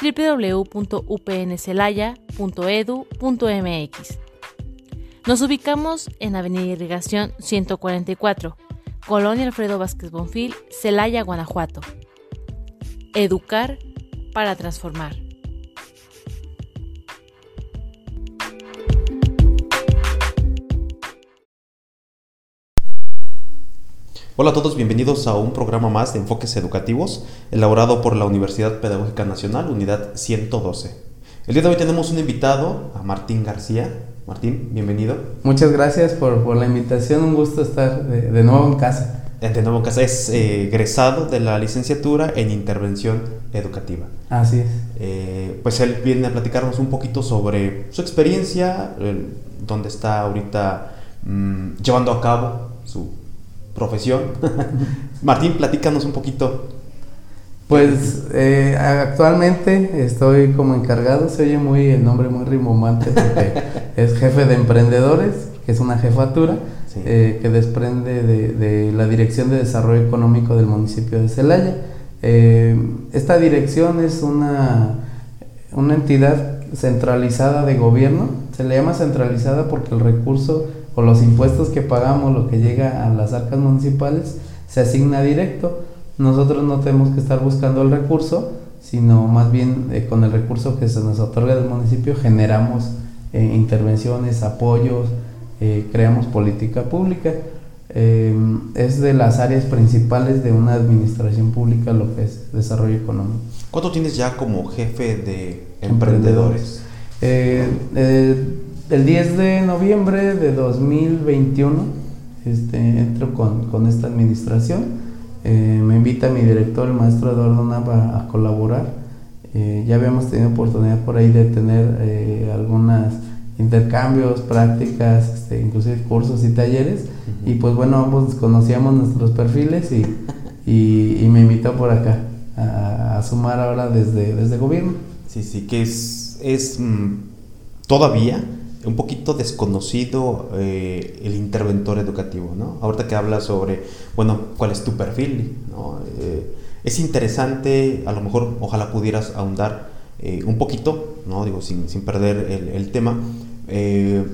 www.upncelaya.edu.mx. Nos ubicamos en Avenida Irrigación 144, Colonia Alfredo Vázquez Bonfil, Celaya, Guanajuato. Educar para transformar. Hola a todos, bienvenidos a un programa más de enfoques educativos elaborado por la Universidad Pedagógica Nacional, Unidad 112. El día de hoy tenemos un invitado, a Martín García. Martín, bienvenido. Muchas gracias por, la invitación, un gusto estar de, nuevo en casa. De nuevo en casa, es eh, egresado de la licenciatura en intervención educativa. Así es. Eh, pues él viene a platicarnos un poquito sobre su experiencia, dónde está ahorita mm, llevando a cabo su profesión. Martín, platícanos un poquito. Pues eh, actualmente estoy como encargado, se oye muy el nombre muy rimomante porque es jefe de emprendedores, que es una jefatura eh, que desprende de, la Dirección de Desarrollo Económico del municipio de Celaya. Eh, esta dirección es una, una entidad centralizada de gobierno, se le llama centralizada porque el recurso o los impuestos que pagamos, lo que llega a las arcas municipales, se asigna directo. Nosotros no tenemos que estar buscando el recurso, sino más bien eh, con el recurso que se nos otorga del municipio generamos eh, intervenciones, apoyos, eh, creamos política pública. es de las áreas principales de una administración pública lo que es desarrollo económico. ¿Cuánto tienes ya como jefe de emprendedores? El 10 de noviembre de 2021 este, entro con, esta administración. Eh, me invita mi director, el maestro Eduardo Nava, a colaborar. Eh, ya habíamos tenido oportunidad por ahí de tener eh, algunos intercambios, prácticas, este, inclusive cursos y talleres. Y pues bueno, ambos conocíamos nuestros perfiles y, y, me invitó por acá a, sumar ahora desde, desde gobierno. Sí, sí, que es, es mm, todavía un poquito desconocido eh, el interventor educativo, ¿no? Ahorita que hablas sobre, bueno, cuál es tu perfil. Eh, es interesante, a lo mejor, ojalá pudieras ahondar eh, un poquito, ¿no? Digo, sin, sin perder el, el tema,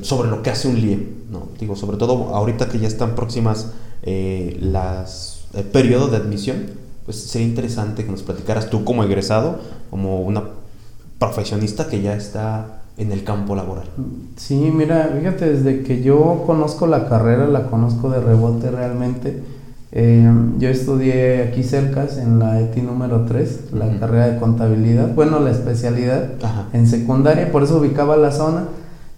sobre lo que hace un LIE, ¿no? Digo, sobre todo ahorita que ya están próximas las, el periodo de admisión, pues sería interesante que nos platicaras tú como egresado, como una profesionista que ya está en el campo laboral? Sí, mira, fíjate, desde que yo conozco la carrera, la conozco de rebote realmente. Eh, yo estudié aquí cerca, en la ETI número 3, la carrera de contabilidad, bueno, la especialidad en secundaria, por eso ubicaba la zona.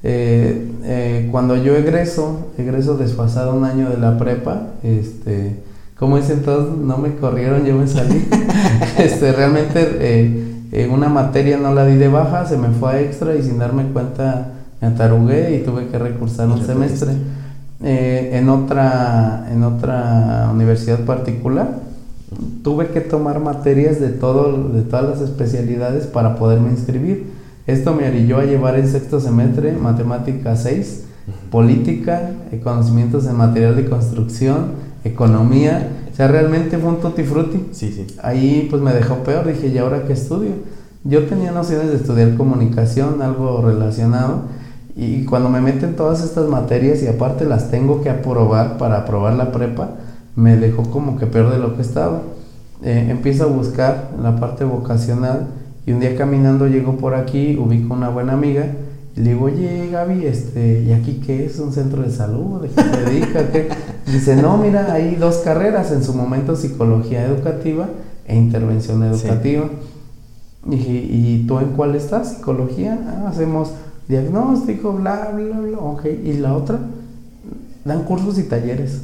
Eh, eh, cuando yo egreso, egreso desfasado un año de la prepa, este, como dicen todos, no me corrieron, yo me salí. este, realmente en una materia no la di de baja, se me fue a extra y sin darme cuenta me atarugué y tuve que recursar un semestre. Eh, en, otra, en otra universidad particular tuve que tomar materias de, todo, de todas las especialidades para poderme inscribir. Esto me orilló a llevar el sexto semestre matemática 6, política, conocimientos en material de construcción, economía sea, realmente fue un tutti frutti. Sí, sí. Ahí pues me dejó peor, dije, ¿y ahora qué estudio? Yo tenía nociones de estudiar comunicación, algo relacionado, y cuando me meten todas estas materias y aparte las tengo que aprobar para aprobar la prepa, me dejó como que peor de lo que estaba. Eh, empiezo a buscar la parte vocacional y un día caminando llego por aquí, ubico una buena amiga le digo, oye Gaby, este, ¿y aquí qué es? ¿Un centro de salud? ¿De qué se dedica? ¿Qué? Dice, no, mira, hay dos carreras, en su momento psicología educativa e intervención educativa. Dije, ¿y tú en cuál estás? Psicología, ah, hacemos diagnóstico, bla, bla, bla, ok. ¿Y la otra? Dan cursos y talleres.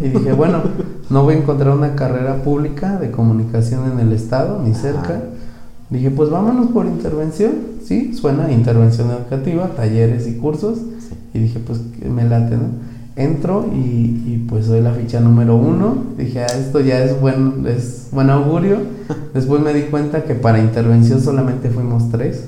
Y dije, bueno, no voy a encontrar una carrera pública de comunicación en el estado, ni cerca. Dije, pues vámonos por intervención. Sí, suena intervención educativa, talleres y cursos. Y dije, pues me late, ¿no? Entro y, y, pues soy la ficha número uno. Dije, ah, esto ya es buen, es buen augurio. Después me di cuenta que para intervención solamente fuimos tres.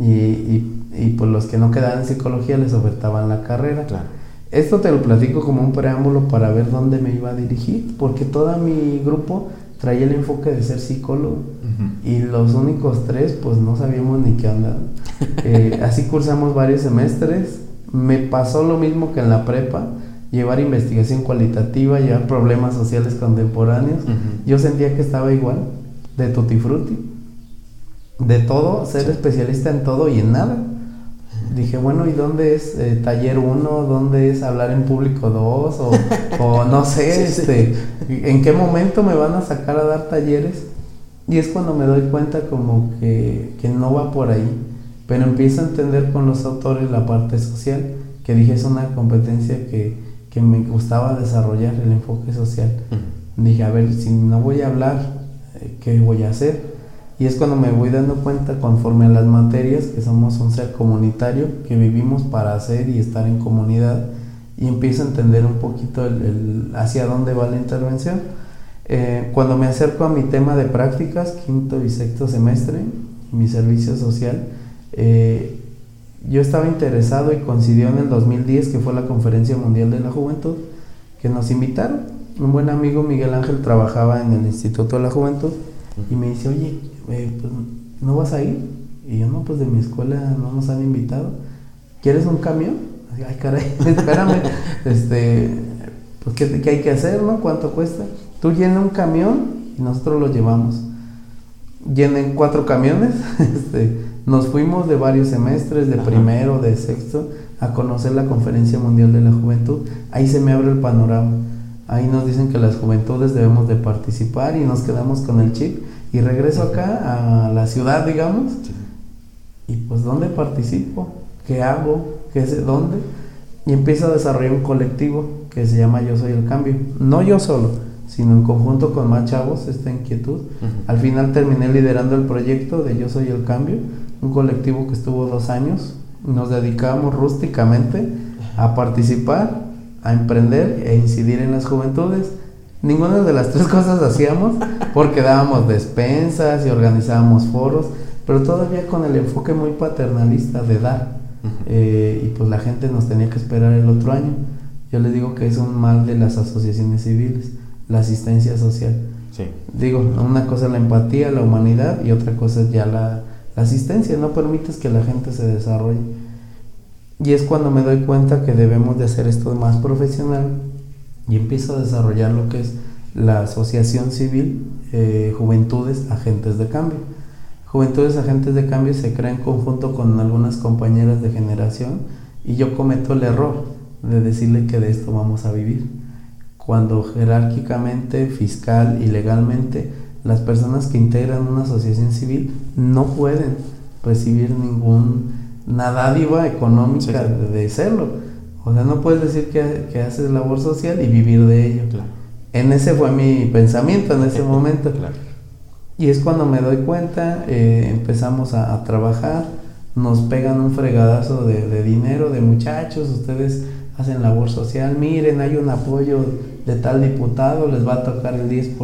Y, y, y pues los que no quedaban en psicología les ofertaban la carrera. Claro. Esto te lo platico como un preámbulo para ver dónde me iba a dirigir, porque todo mi grupo traía el enfoque de ser psicólogo y los únicos tres pues no sabíamos ni qué onda. Eh, así cursamos varios semestres, me pasó lo mismo que en la prepa, llevar investigación cualitativa, llevar problemas sociales contemporáneos, yo sentía que estaba igual, de tutti frutti, de todo, ser especialista en todo y en nada. Dije, bueno, ¿y dónde es eh, taller 1? ¿Dónde es hablar en público 2? O, o no sé, Sí, este, ¿en qué momento me van a sacar a dar talleres? Y es cuando me doy cuenta como que, que no va por ahí. Pero empiezo a entender con los autores la parte social, que dije es una competencia que, que me gustaba desarrollar, el enfoque social. Dije, a ver, si no voy a hablar, eh, ¿qué voy a hacer? Y es cuando me voy dando cuenta, conforme a las materias, que somos un ser comunitario, que vivimos para hacer y estar en comunidad, y empiezo a entender un poquito el, hacia dónde va la intervención. Eh, cuando me acerco a mi tema de prácticas, quinto y sexto semestre, mi servicio social, eh, yo estaba interesado y coincidió en el 2010, que fue la Conferencia Mundial de la Juventud, que nos invitaron. Un buen amigo, Miguel Ángel, trabajaba en el Instituto de la Juventud y me dice, oye, eh, pues, ¿no vas a ir? Y yo, no, pues de mi escuela no nos han invitado. ¿Quieres un camión? Ay, caray, espérame. este, pues, ¿qué, ¿qué, hay que hacer, no? ¿Cuánto cuesta? Tú llena un camión y nosotros lo llevamos. Llenen cuatro camiones. este, nos fuimos de varios semestres, de Ajá. primero, de sexto, a conocer la Conferencia Mundial de la Juventud. Ahí se me abre el panorama. Ahí nos dicen que las juventudes debemos de participar y nos quedamos con el chip. Y regreso acá a la ciudad, digamos. Sí. Y pues, ¿dónde participo? ¿Qué hago? ¿Qué sé dónde? Y empiezo a desarrollar un colectivo que se llama Yo Soy el Cambio. No yo solo, sino en conjunto con más chavos, esta inquietud. Uh -huh. Al final terminé liderando el proyecto de Yo Soy el Cambio, un colectivo que estuvo dos años. Nos dedicábamos rústicamente a participar, a emprender e incidir en las juventudes. Ninguna de las tres cosas hacíamos porque dábamos despensas y organizábamos foros, pero todavía con el enfoque muy paternalista de dar. Uh -huh. eh, y pues la gente nos tenía que esperar el otro año. Yo les digo que es un mal de las asociaciones civiles, la asistencia social. Sí. Digo, una cosa es la empatía, la humanidad y otra cosa es ya la, la asistencia. No permites que la gente se desarrolle. Y es cuando me doy cuenta que debemos de hacer esto más profesional y empiezo a desarrollar lo que es la asociación civil eh, Juventudes Agentes de Cambio. Juventudes Agentes de Cambio se crea en conjunto con algunas compañeras de generación y yo cometo el error de decirle que de esto vamos a vivir. Cuando jerárquicamente, fiscal y legalmente las personas que integran una asociación civil no pueden recibir ninguna dádiva económica sí, sí. de serlo. O sea, no puedes decir que, que, haces labor social y vivir de ello. Claro. En ese fue mi pensamiento en ese momento. Claro. Y es cuando me doy cuenta, eh, empezamos a, a, trabajar, nos pegan un fregadazo de, de, dinero, de muchachos, ustedes hacen labor social, miren, hay un apoyo de tal diputado, les va a tocar el 10%,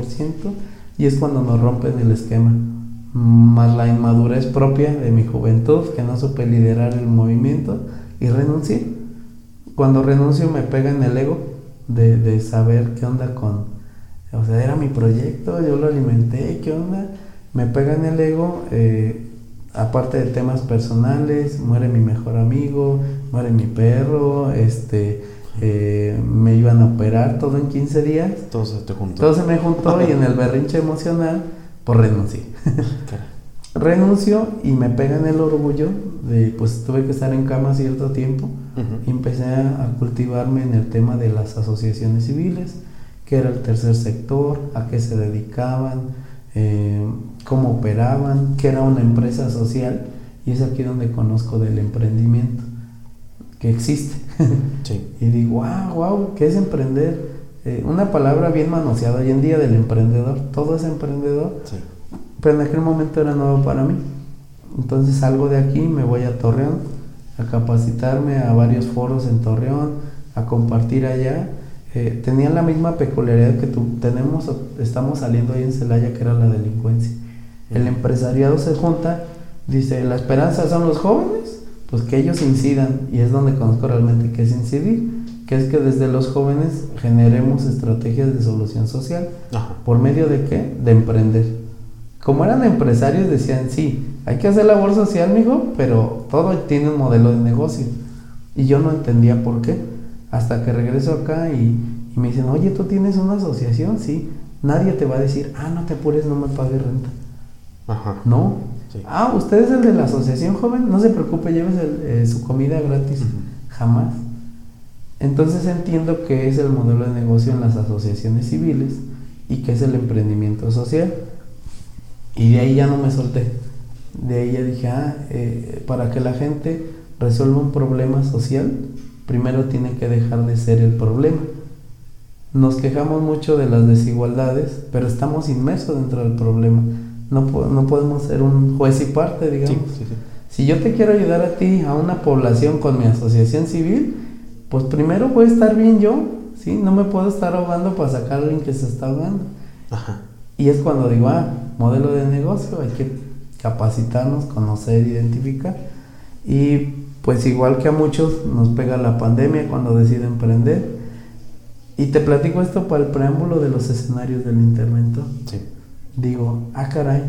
y es cuando nos rompen el esquema. Más la inmadurez propia de mi juventud, que no supe liderar el movimiento, y renuncié. Cuando renuncio me pega en el ego de, de saber qué onda con... O sea, era mi proyecto, yo lo alimenté, ¿qué onda? Me pega en el ego, eh, aparte de temas personales, muere mi mejor amigo, muere mi perro, este, eh, me iban a operar todo en 15 días. Todo se te juntó. Todo se me juntó y en el berrinche emocional, pues renuncié. Renuncio y me pega en el orgullo de, pues tuve que estar en cama cierto tiempo uh -huh. y empecé a, cultivarme en el tema de las asociaciones civiles, que era el tercer sector, a qué se dedicaban, eh, cómo operaban, qué era una empresa social y es aquí donde conozco del emprendimiento que existe. Sí. y digo, wow, wow, ¿qué es emprender? Eh, una palabra bien manoseada hoy en día del emprendedor, todo es emprendedor, sí. pero en aquel momento era nuevo para mí. Entonces salgo de aquí, me voy a Torreón a capacitarme a varios foros en Torreón, a compartir allá. Eh, tenían la misma peculiaridad que tú, tenemos, estamos saliendo ahí en Celaya, que era la delincuencia. El empresariado se junta, dice, la esperanza son los jóvenes, pues que ellos incidan, y es donde conozco realmente qué es incidir, que es que desde los jóvenes generemos estrategias de solución social. ¿Por medio de qué? De emprender. Como eran empresarios decían, sí, hay que hacer labor social, mijo, pero todo tiene un modelo de negocio. Y yo no entendía por qué. Hasta que regreso acá y, me dicen, oye, tú tienes una asociación, sí. Nadie te va a decir, ah, no te apures, no me pagues renta. Ajá. No. Ah, usted es el de la asociación joven, no se preocupe, lleves eh, su comida gratis. Jamás. Entonces entiendo que es el modelo de negocio en las asociaciones civiles y que es el emprendimiento social. Y de ahí ya no me solté. De ahí ya dije, ah, eh, para que la gente resuelva un problema social, primero tiene que dejar de ser el problema. Nos quejamos mucho de las desigualdades, pero estamos inmersos dentro del problema. No, no podemos ser un juez y parte, digamos. Si yo te quiero ayudar a ti, a una población con mi asociación civil, pues primero voy a estar bien yo, ¿sí? No me puedo estar ahogando para sacar a alguien que se está ahogando. Y es cuando digo, ah, modelo de negocio, hay que capacitarnos, conocer, identificar. Y pues igual que a muchos nos pega la pandemia cuando deciden emprender. Y te platico esto para el preámbulo de los escenarios del intervento. Digo, ah caray,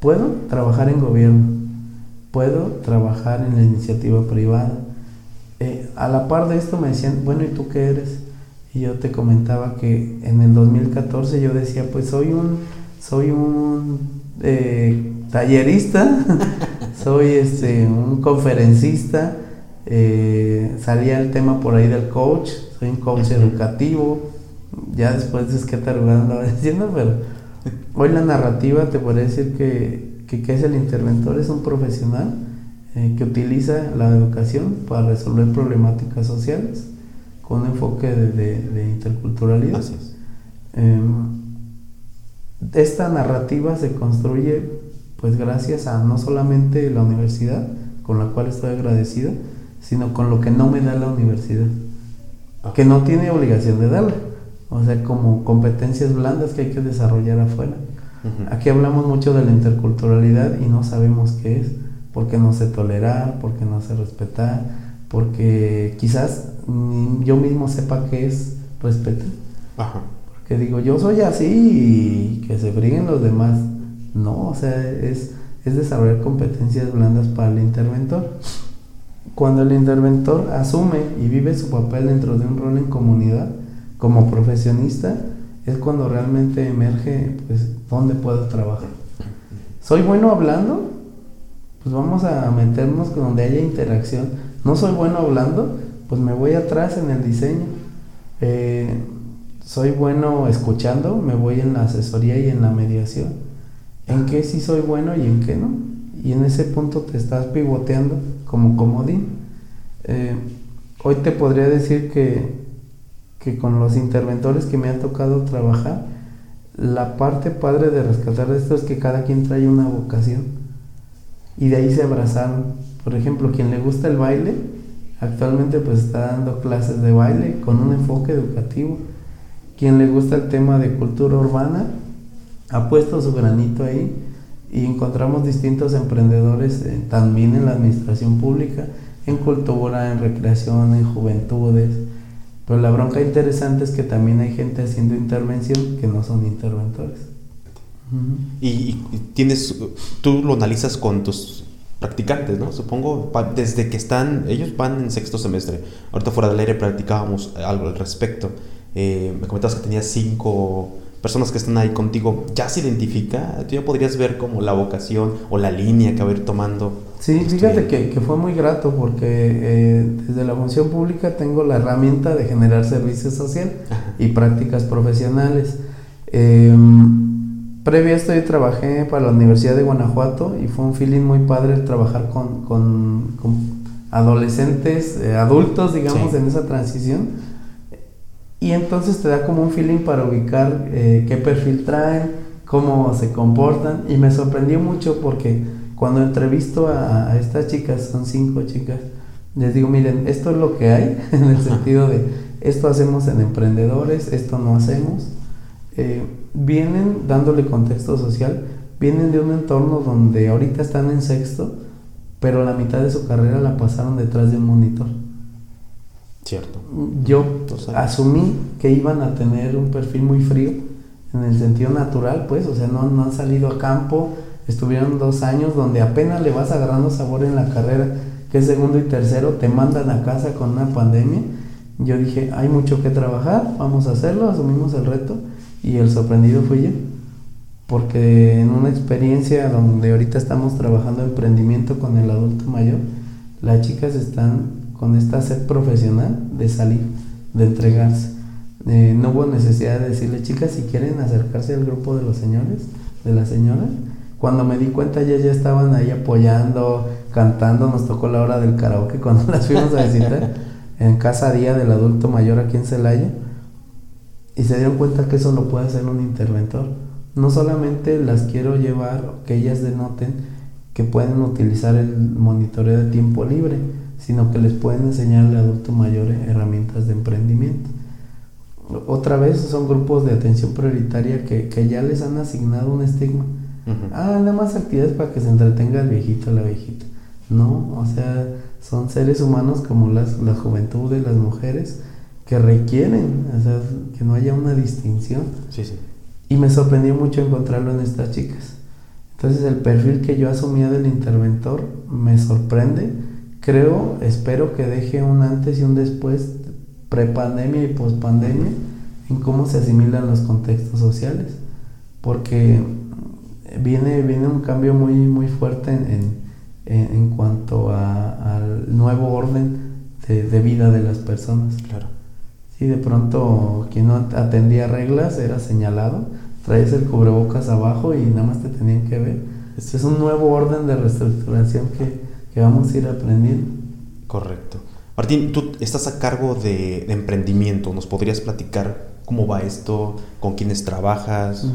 puedo trabajar en gobierno, puedo trabajar en la iniciativa privada. Eh, a la par de esto me decían, bueno, ¿y tú qué eres? Y yo te comentaba que en el 2014 yo decía, pues soy un, soy un eh, tallerista, soy este, un conferencista, eh, salía el tema por ahí del coach, soy un coach educativo, ya después es que andaba diciendo, pero hoy la narrativa te puede decir que, que, es el interventor, es un profesional eh, que utiliza la educación para resolver problemáticas sociales con un enfoque de, interculturalidad. Em, esta narrativa se construye pues gracias a no solamente la universidad, con la cual estoy agradecido, sino con lo que no me da la universidad, ah. que no tiene obligación de darle, o sea, como competencias blandas que hay que desarrollar afuera. Aquí hablamos mucho de la interculturalidad y no sabemos qué es, porque no sé tolerar, porque no sé respetar, porque quizás yo mismo sepa qué es respetar. Porque digo, yo soy así y que se briguen los demás. No, o sea, es, es desarrollar competencias blandas para el interventor. Cuando el interventor asume y vive su papel dentro de un rol en comunidad como profesionista, es cuando realmente emerge, pues, dónde puedo trabajar. ¿Soy bueno hablando? Pues vamos a meternos donde haya interacción. ¿No soy bueno hablando? Pues me voy atrás en el diseño. Eh, ¿Soy bueno escuchando? Me voy en la asesoría y en la mediación en qué sí soy bueno y en qué no. Y en ese punto te estás pivoteando como comodín. Eh, hoy te podría decir que, que con los interventores que me han tocado trabajar, la parte padre de rescatar esto es que cada quien trae una vocación y de ahí se abrazaron. Por ejemplo, quien le gusta el baile, actualmente pues está dando clases de baile con un enfoque educativo. Quien le gusta el tema de cultura urbana, ha puesto su granito ahí y encontramos distintos emprendedores eh, también en la administración pública, en cultura, en recreación, en juventudes. Pero la bronca interesante es que también hay gente haciendo intervención que no son interventores. Y, tienes, tú lo analizas con tus practicantes, ¿no? Supongo, desde que están, ellos van en sexto semestre. Ahorita fuera del aire practicábamos algo al respecto. Eh, me comentabas que tenías cinco personas que están ahí contigo, ¿ya se identifica? ¿Tú ya podrías ver como la vocación o la línea que va a ir tomando? Sí, fíjate que, que, fue muy grato porque eh, desde la función pública tengo la herramienta de generar servicio social y prácticas profesionales. Em, previo a esto yo trabajé para la Universidad de Guanajuato y fue un feeling muy padre trabajar con, con, adolescentes, eh, adultos, digamos, en esa transición. Y entonces te da como un feeling para ubicar eh, qué perfil traen, cómo se comportan. Y me sorprendió mucho porque cuando entrevisto a, a, estas chicas, son cinco chicas, les digo, miren, esto es lo que hay, en el sentido de, esto hacemos en emprendedores, esto no hacemos. Eh, vienen dándole contexto social, vienen de un entorno donde ahorita están en sexto, pero la mitad de su carrera la pasaron detrás de un monitor. Cierto. Yo asumí que iban a tener un perfil muy frío, en el sentido natural, pues, o sea, no, no han salido a campo, estuvieron dos años donde apenas le vas agarrando sabor en la carrera, que es segundo y tercero, te mandan a casa con una pandemia. Yo dije, hay mucho que trabajar, vamos a hacerlo, asumimos el reto y el sorprendido fui yo porque en una experiencia donde ahorita estamos trabajando emprendimiento con el adulto mayor, las chicas están con esta sed profesional de salir, de entregarse. Eh, no hubo necesidad de decirle, chicas, si quieren acercarse al grupo de los señores, de las señoras. Cuando me di cuenta, ya ya estaban ahí apoyando, cantando. Nos tocó la hora del karaoke cuando las fuimos a visitar en Casa Día del Adulto Mayor aquí en Celaya. Y se dieron cuenta que eso lo puede hacer un interventor no solamente las quiero llevar, que ellas denoten que pueden utilizar el monitoreo de tiempo libre, sino que les pueden enseñar al adulto mayor herramientas de emprendimiento. Otra vez son grupos de atención prioritaria que, ya les han asignado un estigma. Ah, nada más actividades para que se entretenga el viejito o la viejita. No, o sea, son seres humanos como las, la juventud y las mujeres que requieren, o sea, que no haya una distinción. Sí, sí. Y me sorprendió mucho encontrarlo en estas chicas. Entonces el perfil que yo asumía del interventor me sorprende. Creo, espero que deje un antes y un después, prepandemia y pospandemia, en cómo se asimilan los contextos sociales. Porque viene, viene un cambio muy, muy fuerte en, en, cuanto al nuevo orden de, de, vida de las personas. Claro. Y de pronto quien no atendía reglas era señalado, traes el cubrebocas abajo y nada más te tenían que ver. Este es un nuevo orden de reestructuración que, que vamos a ir aprendiendo. Correcto. Martín, tú estás a cargo de, emprendimiento. ¿Nos podrías platicar cómo va esto? ¿Con quiénes trabajas?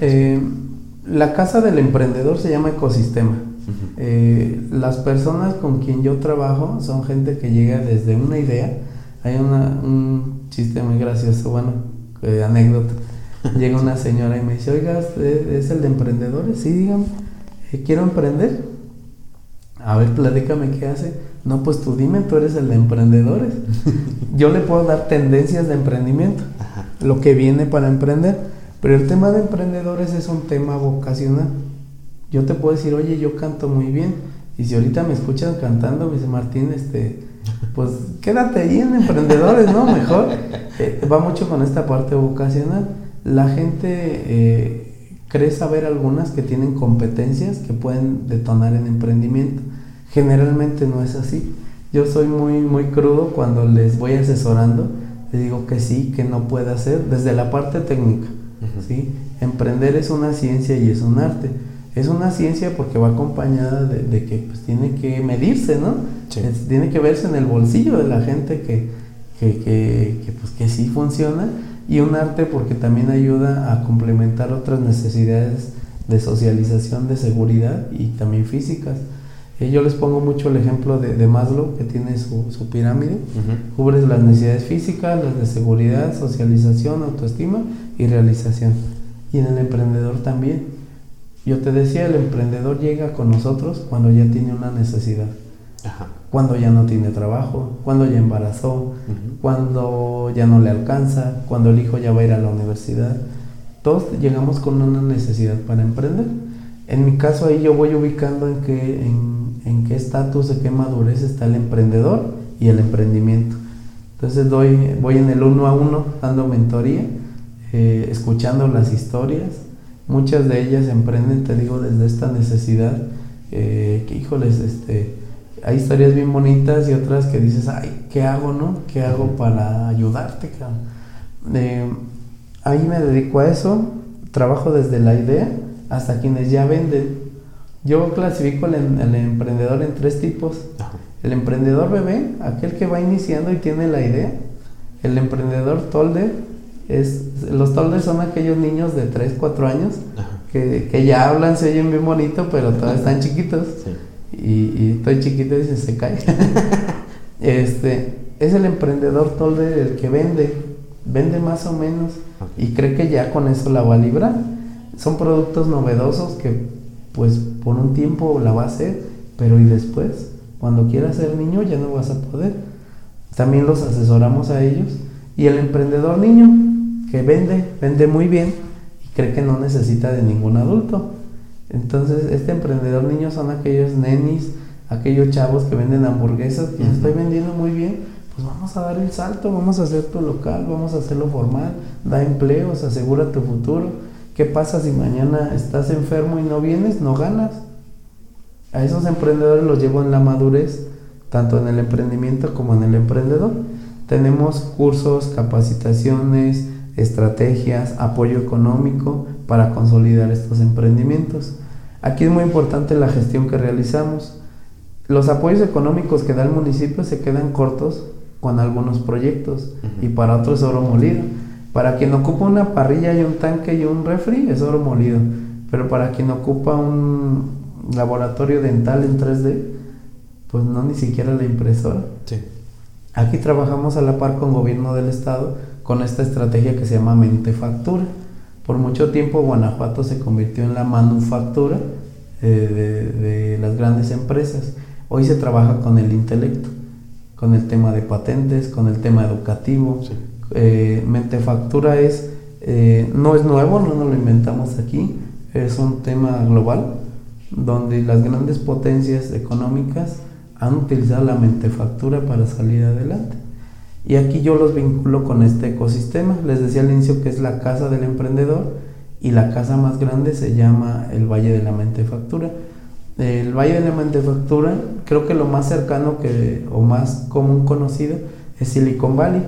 Eh, la casa del emprendedor se llama ecosistema. Eh, las personas con quien yo trabajo son gente que llega desde una idea. Hay una, un chiste muy gracioso, bueno, eh, anécdota. Llega una señora y me dice, oiga, ¿es el de emprendedores? Sí, dígame, eh, quiero emprender. A ver, platícame qué hace. No, pues tú dime, tú eres el de emprendedores. Yo le puedo dar tendencias de emprendimiento, lo que viene para emprender. Pero el tema de emprendedores es un tema vocacional. Yo te puedo decir, oye, yo canto muy bien. Y si ahorita me escuchan cantando, me dice Martín, este, pues quédate ahí en emprendedores, ¿no? Mejor. Eh, va mucho con esta parte vocacional. La gente eh, cree saber algunas que tienen competencias que pueden detonar en emprendimiento. Generalmente no es así. Yo soy muy, muy crudo cuando les voy asesorando. Les digo que sí, que no puede hacer, desde la parte técnica. ¿sí? Emprender es una ciencia y es un arte es una ciencia porque va acompañada de, que pues, tiene que medirse, ¿no? Tiene que verse en el bolsillo de la gente que, que, que, pues, que sí funciona y un arte porque también ayuda a complementar otras necesidades de socialización, de seguridad y también físicas. Eh, yo les pongo mucho el ejemplo de, de Maslow, que tiene su, su pirámide. Cubre las necesidades físicas, las de seguridad, socialización, autoestima y realización. Y en el emprendedor también. Yo te decía, el emprendedor llega con nosotros cuando ya tiene una necesidad. Cuando ya no tiene trabajo, cuando ya embarazó, cuando ya no le alcanza, cuando el hijo ya va a ir a la universidad. Todos llegamos con una necesidad para emprender. En mi caso ahí yo voy ubicando en qué en, qué estatus, de qué madurez está el emprendedor y el emprendimiento. Entonces doy, voy en el uno a uno dando mentoría, eh, escuchando las historias, Muchas de ellas emprenden, te digo, desde esta necesidad, eh, que híjoles, este, hay historias bien bonitas y otras que dices, ay, ¿qué hago, no? ¿Qué hago para ayudarte, eh, ahí me dedico a eso, trabajo desde la idea hasta quienes ya venden. Yo clasifico el, el emprendedor en tres tipos. El emprendedor bebé, aquel que va iniciando y tiene la idea. El emprendedor tolder, es, los tolders son aquellos niños de 3, 4 años que, que ya hablan, se oyen bien bonito, pero todavía están chiquitos. Sí. Y, y estoy chiquito y se, se cae. este, es el emprendedor tolde el que vende, vende más o menos y cree que ya con eso la va a librar. Son productos novedosos que pues por un tiempo la va a hacer, pero y después, cuando quiera ser niño ya no vas a poder. También los asesoramos a ellos y el emprendedor niño que vende, vende muy bien y cree que no necesita de ningún adulto. Entonces, este emprendedor niño son aquellos nenis, aquellos chavos que venden hamburguesas, que Ujú. estoy vendiendo muy bien, pues vamos a dar el salto, vamos a hacer tu local, vamos a hacerlo formal, da empleos, asegura tu futuro. ¿Qué pasa si mañana estás enfermo y no vienes? No ganas. A esos emprendedores los llevo en la madurez, tanto en el emprendimiento como en el emprendedor. Tenemos cursos, capacitaciones, estrategias, apoyo económico para consolidar estos emprendimientos. Aquí es muy importante la gestión que realizamos. Los apoyos económicos que da el municipio se quedan cortos con algunos proyectos y Ujú. para otros es oro molido. Para quien ocupa una parrilla y un tanque y un refri es oro molido, pero para quien ocupa un laboratorio dental en 3D, pues no ni siquiera la impresora. Sí. Aquí trabajamos a la par con gobierno del estado con esta estrategia que se llama mentefactura. Por mucho tiempo Guanajuato se convirtió en la manufactura eh, de, de las grandes empresas. Hoy se trabaja con el intelecto, con el tema de patentes, con el tema educativo. Sí. Eh, mentefactura es, eh, no es nuevo, no nos lo inventamos aquí, es un tema global donde las grandes potencias económicas han utilizado la mentefactura para salir adelante. Y aquí yo los vinculo con este ecosistema. Les decía al inicio que es la casa del emprendedor y la casa más grande se llama el Valle de la Mentefactura. El Valle de la Mentefactura, creo que lo más cercano que, o más común conocido es Silicon Valley,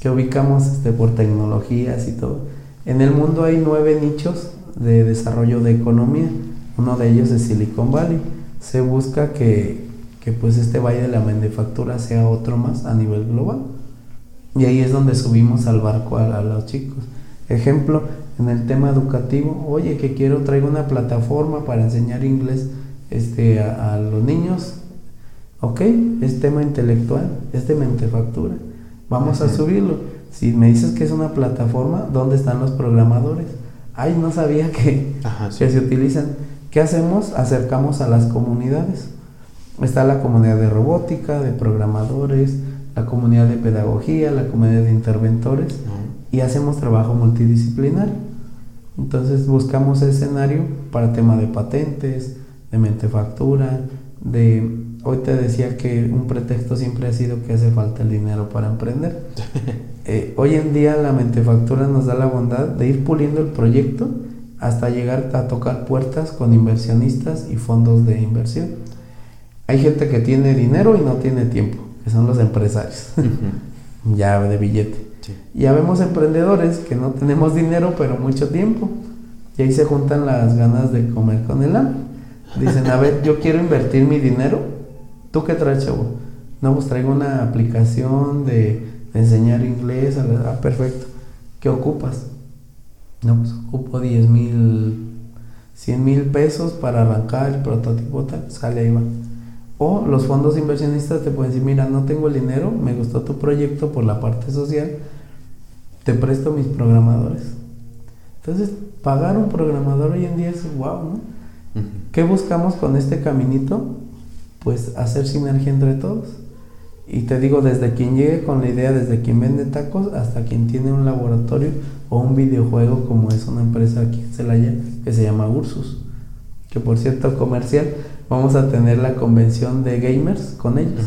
que ubicamos este, por tecnologías y todo. En el mundo hay nueve nichos de desarrollo de economía. Uno de ellos es Silicon Valley. Se busca que, que pues este valle de la manufactura sea otro más a nivel global. Y ahí es donde subimos al barco a, a los chicos. Ejemplo, en el tema educativo, oye, que quiero, traigo una plataforma para enseñar inglés este, a, a los niños. Ok, es tema intelectual, es de mentefactura. Vamos a subirlo. Si me dices que es una plataforma, ¿dónde están los programadores? Ay, no sabía que, Ajá, sí. que se utilizan. ¿Qué hacemos? Acercamos a las comunidades. Está la comunidad de robótica, de programadores, la comunidad de pedagogía, la comunidad de interventores y hacemos trabajo multidisciplinario. Entonces buscamos escenario para tema de patentes, de mentefactura, de... Hoy te decía que un pretexto siempre ha sido que hace falta el dinero para emprender. Eh, hoy en día la mentefactura nos da la bondad de ir puliendo el proyecto hasta llegar a tocar puertas con inversionistas y fondos de inversión. Hay gente que tiene dinero y no tiene tiempo, que son los empresarios, Ujú. ya de billete. Sí. Ya vemos emprendedores que no tenemos dinero pero mucho tiempo. Y ahí se juntan las ganas de comer con el hambre. Dicen, a ver, yo quiero invertir mi dinero. ¿Tú qué traes, chavo? No, pues traigo una aplicación de, de enseñar inglés. Ah, perfecto. ¿Qué ocupas? No, pues ocupo 10 mil, 100 mil pesos para arrancar el prototipo tal. Sale ahí va. O los fondos inversionistas te pueden decir, mira, no tengo el dinero, me gustó tu proyecto por la parte social, te presto mis programadores. Entonces, pagar un programador hoy en día es wow, ¿no? ¿Qué buscamos con este caminito? Pues hacer sinergia entre todos. Y te digo, desde quien llegue con la idea, desde quien vende tacos, hasta quien tiene un laboratorio o un videojuego, como es una empresa aquí en Celaya que se llama Ursus. Que por cierto, comercial, vamos a tener la convención de gamers con ellos.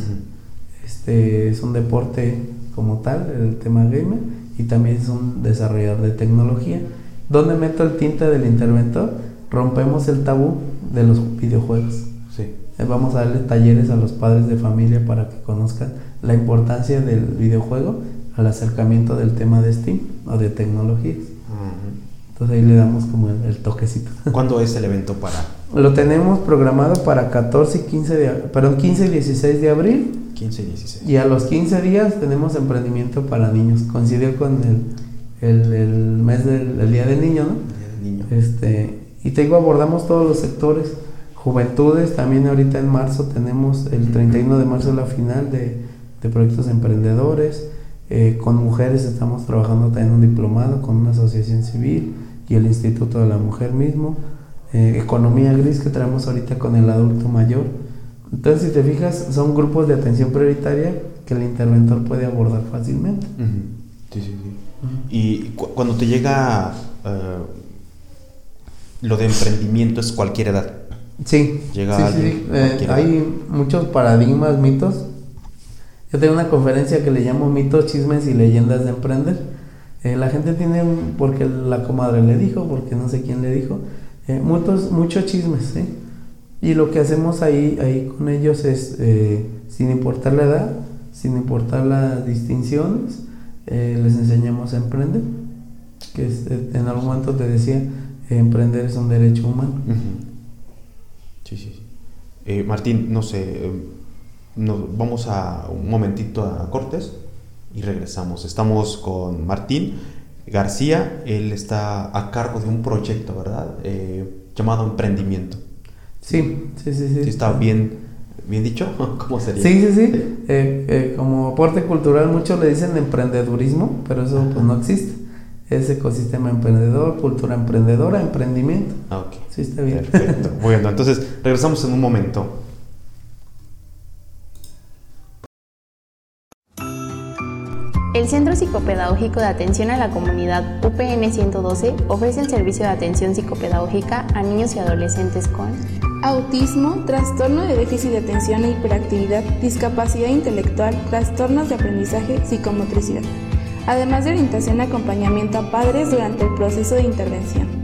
Este es un deporte como tal, el tema gamer, y también es un desarrollador de tecnología. ¿Dónde meto el tinte del interventor? Rompemos el tabú de los videojuegos. Sí. Eh, Vamos a darle talleres a los padres de familia para que conozcan la importancia del videojuego al acercamiento del tema de Steam o de tecnologías. Ujú. Entonces ahí le damos como el, el toquecito. ¿Cuándo es el evento para Lo tenemos programado para 14 y 15 de, perdón, 15 y 16 de abril 15 y 16? y a los 15 días tenemos emprendimiento para niños. Coincidió con el, el, el mes del el Día del Niño, ¿no? al niño. Este, y tengo, abordamos todos los sectores. Juventudes, también ahorita en marzo tenemos el 31 de marzo la final de, de proyectos emprendedores. Eh, con mujeres estamos trabajando también un diplomado con una asociación civil y el Instituto de la Mujer mismo. Eh, economía gris que traemos ahorita con el adulto mayor. Entonces, si te fijas, son grupos de atención prioritaria que el interventor puede abordar fácilmente. Sí, sí, sí. Y cuando te llega eh, lo de emprendimiento es cualquier edad. Sí, llega sí, sí. Eh, hay muchos paradigmas, mitos. Yo tengo una conferencia que le llamo mitos, chismes y leyendas de emprender. Eh, la gente tiene, porque la comadre le dijo, porque no sé quién le dijo, muchos, muchos chismes. Y lo que hacemos ahí, ahí con ellos es, sin importar la edad, sin importar las distinciones, eh, les enseñamos a emprender, que eh, en algún momento te decía, emprender es un derecho humano. Sí, sí, sí. Eh, Martín, no sé, nos vamos a un momentito a Cortes y regresamos. Estamos con Martín García, él está a cargo de un proyecto, ¿verdad? llamado Emprendimiento. Sí, sí, sí, sí. está bien ¿Bien dicho? ¿Cómo sería? Sí, sí, sí. Eh, eh, como aporte cultural, muchos le dicen emprendedurismo, pero eso pues, no existe. Es ecosistema emprendedor, cultura emprendedora, emprendimiento. Ah, ok. Sí, está bien. Perfecto. bueno, entonces regresamos en un momento. El Centro Psicopedagógico de Atención a la Comunidad UPN 112 ofrece el servicio de atención psicopedagógica a niños y adolescentes con autismo, trastorno de déficit de atención e hiperactividad, discapacidad intelectual, trastornos de aprendizaje, psicomotricidad, además de orientación y acompañamiento a padres durante el proceso de intervención.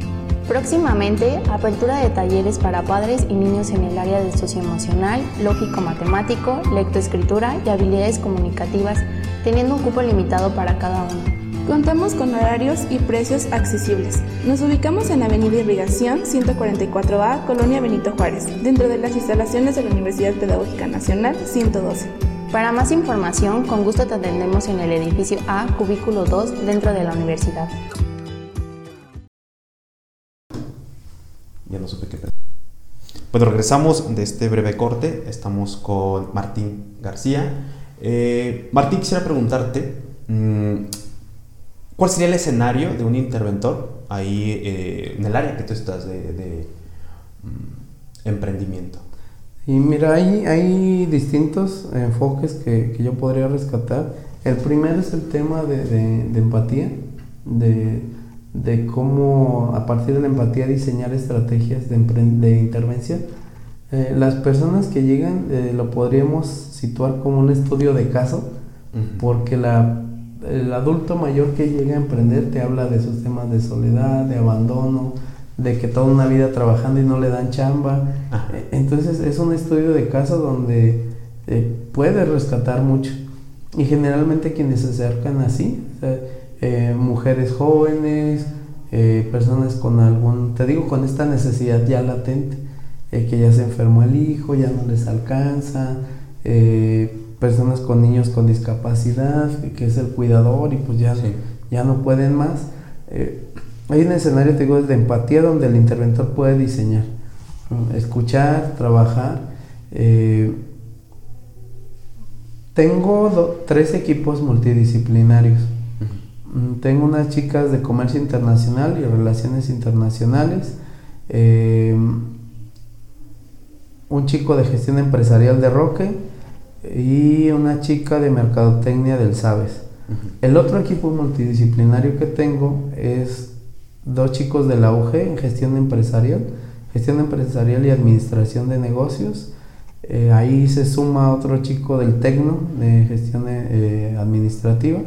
Próximamente, apertura de talleres para padres y niños en el área de socioemocional, lógico-matemático, lectoescritura y habilidades comunicativas, teniendo un cupo limitado para cada uno. Contamos con horarios y precios accesibles. Nos ubicamos en Avenida Irrigación 144A, Colonia Benito Juárez, dentro de las instalaciones de la Universidad Pedagógica Nacional 112. Para más información, con gusto te atendemos en el edificio A, cubículo 2, dentro de la universidad. Ya no supe qué. Bueno, regresamos de este breve corte. Estamos con Martín García. Eh, Martín, quisiera preguntarte. Mm, ¿Cuál sería el escenario de un interventor ahí eh, en el área que tú estás de, mm, emprendimiento? Y mira, hay, hay distintos enfoques que, yo podría rescatar. El primero es el tema de, empatía, de, cómo a partir de la empatía diseñar estrategias de, intervención. Eh, las personas que llegan eh, lo podríamos situar como un estudio de caso, porque la el adulto mayor que llega a emprender te habla de sus temas de soledad, de abandono, de que toda una vida trabajando y no le dan chamba. E, entonces es un estudio de caso donde eh, puede rescatar mucho. Y generalmente quienes se acercan así, eh, mujeres jóvenes, eh, personas con algún, te digo, con esta necesidad ya latente, que ya se enfermó el hijo, ya no les alcanza, personas con niños con discapacidad, que es el cuidador y pues ya, ya no pueden más. Eh, hay un escenario, te digo, de empatía donde el interventor puede diseñar, escuchar, trabajar. Eh, tengo tres equipos multidisciplinarios. Mm, tengo unas chicas de comercio internacional y relaciones internacionales. Eh, un chico de gestión empresarial de Roque y una chica de mercadotecnia del Sabes. El otro equipo multidisciplinario que tengo es dos chicos de la UG en gestión empresarial, gestión empresarial y administración de negocios. Eh, ahí se suma otro chico del Tecno de gestión eh, administrativa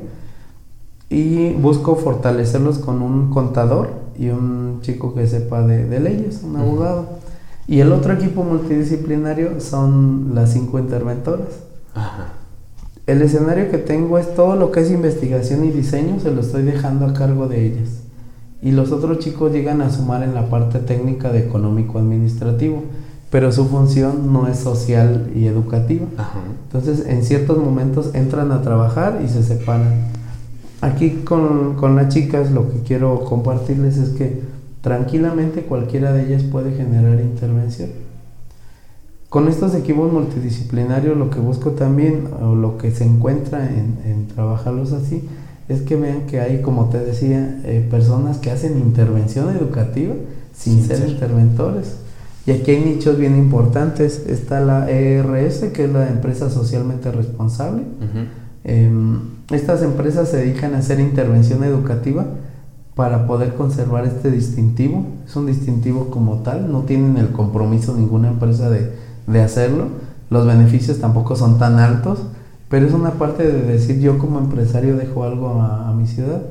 y busco fortalecerlos con un contador y un chico que sepa de, leyes, un abogado. Y el otro equipo multidisciplinario son las cinco interventoras. El escenario que tengo es todo lo que es investigación y diseño, se lo estoy dejando a cargo de ellas. Y los otros chicos llegan a sumar en la parte técnica de económico-administrativo, pero su función no es social y educativa. Entonces, en ciertos momentos entran a trabajar y se separan. Aquí con, con las chicas lo que quiero compartirles es que tranquilamente cualquiera de ellas puede generar intervención. Con estos equipos multidisciplinarios lo que busco también, o lo que se encuentra en, trabajarlos así, es que vean que hay, como te decía, eh, personas que hacen intervención educativa sin, ser, interventores. Y aquí hay nichos bien importantes. Está la ERS, que es la empresa socialmente responsable. Em, estas empresas se dedican a hacer intervención educativa para poder conservar este distintivo. Es un distintivo como tal, no tienen el compromiso ninguna empresa de, de hacerlo. Los beneficios tampoco son tan altos, pero es una parte de decir yo como empresario dejo algo a, mi ciudad.